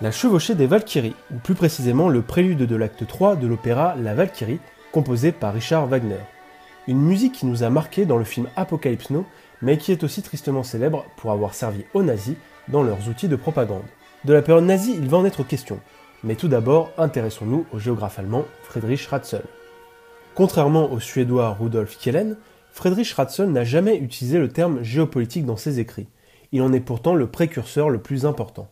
La chevauchée des Valkyries, ou plus précisément le prélude de l'acte 3 de l'opéra La Valkyrie, composé par Richard Wagner. Une musique qui nous a marqué dans le film Apocalypse Now, mais qui est aussi tristement célèbre pour avoir servi aux nazis dans leurs outils de propagande. De la période nazie, il va en être question, mais tout d'abord, intéressons-nous au géographe allemand Friedrich Ratzel. Contrairement au suédois Rudolf Kjellén, Friedrich Ratzel n'a jamais utilisé le terme géopolitique dans ses écrits. Il en est pourtant le précurseur le plus important.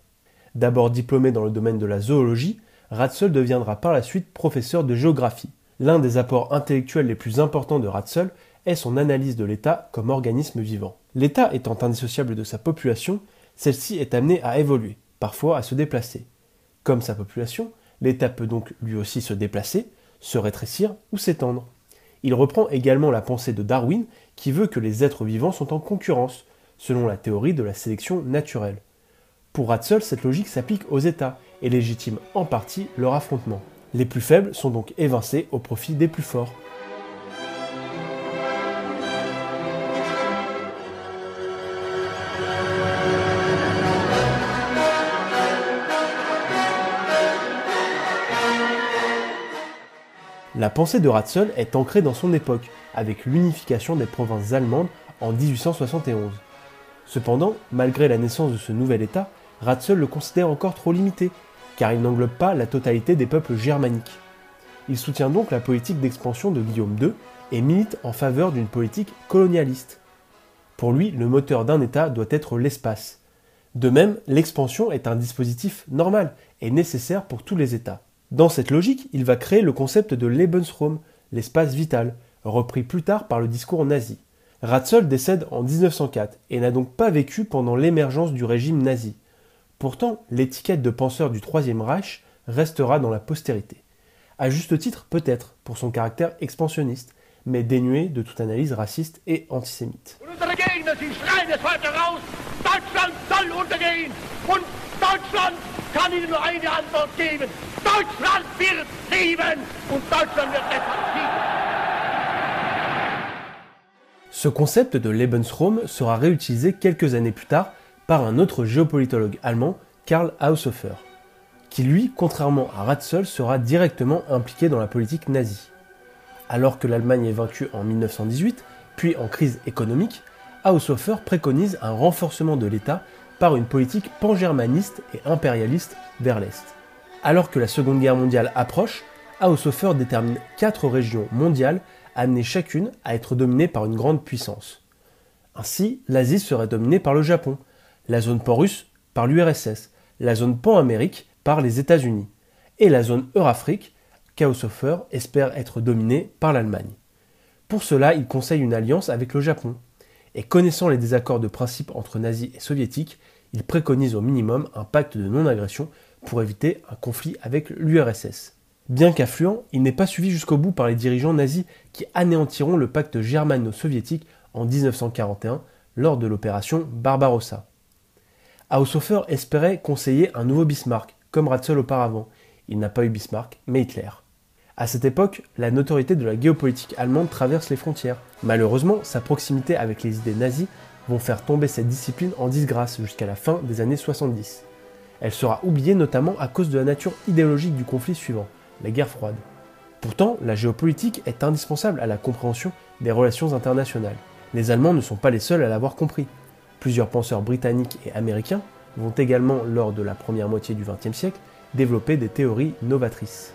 D'abord diplômé dans le domaine de la zoologie, Ratzel deviendra par la suite professeur de géographie. L'un des apports intellectuels les plus importants de Ratzel est son analyse de l'État comme organisme vivant. L'État étant indissociable de sa population, celle-ci est amenée à évoluer, parfois à se déplacer. Comme sa population, l'État peut donc lui aussi se déplacer, se rétrécir ou s'étendre. Il reprend également la pensée de Darwin qui veut que les êtres vivants sont en concurrence, selon la théorie de la sélection naturelle. Pour Ratzel, cette logique s'applique aux États et légitime en partie leur affrontement. Les plus faibles sont donc évincés au profit des plus forts. La pensée de Ratzel est ancrée dans son époque, avec l'unification des provinces allemandes en 1871. Cependant, malgré la naissance de ce nouvel État, Ratzel le considère encore trop limité, car il n'englobe pas la totalité des peuples germaniques. Il soutient donc la politique d'expansion de Guillaume II et milite en faveur d'une politique colonialiste. Pour lui, le moteur d'un État doit être l'espace. De même, l'expansion est un dispositif normal et nécessaire pour tous les États. Dans cette logique, il va créer le concept de Lebensraum, l'espace vital, repris plus tard par le discours nazi. Ratzel décède en 1904 et n'a donc pas vécu pendant l'émergence du régime nazi. Pourtant, l'étiquette de penseur du Troisième Reich restera dans la postérité. À juste titre, peut-être, pour son caractère expansionniste, mais dénué de toute analyse raciste et antisémite. Ce concept de Lebensraum sera réutilisé quelques années plus tard par un autre géopolitologue allemand, Karl Haushofer, qui lui, contrairement à Ratzel, sera directement impliqué dans la politique nazie. Alors que l'Allemagne est vaincue en 1918, puis en crise économique, Haushofer préconise un renforcement de l'État par une politique pan-germaniste et impérialiste vers l'Est. Alors que la Seconde Guerre mondiale approche, Haushofer détermine quatre régions mondiales amenées chacune à être dominées par une grande puissance. Ainsi, l'Asie serait dominée par le Japon, la zone pan-russe par l'URSS, la zone pan-amérique par les États-Unis, et la zone Eurafrique qu'Haushofer espère être dominée par l'Allemagne. Pour cela, il conseille une alliance avec le Japon, et connaissant les désaccords de principe entre nazis et soviétiques, il préconise au minimum un pacte de non-agression pour éviter un conflit avec l'URSS. Bien qu'affluent, il n'est pas suivi jusqu'au bout par les dirigeants nazis qui anéantiront le pacte germano-soviétique en 1941 lors de l'opération Barbarossa. Haushofer espérait conseiller un nouveau Bismarck, comme Ratzel auparavant. Il n'a pas eu Bismarck, mais Hitler. À cette époque, la notoriété de la géopolitique allemande traverse les frontières. Malheureusement, sa proximité avec les idées nazies vont faire tomber cette discipline en disgrâce jusqu'à la fin des années 70. Elle sera oubliée notamment à cause de la nature idéologique du conflit suivant, la guerre froide. Pourtant, la géopolitique est indispensable à la compréhension des relations internationales. Les Allemands ne sont pas les seuls à l'avoir compris. Plusieurs penseurs britanniques et américains vont également, lors de la première moitié du XXe siècle, développer des théories novatrices.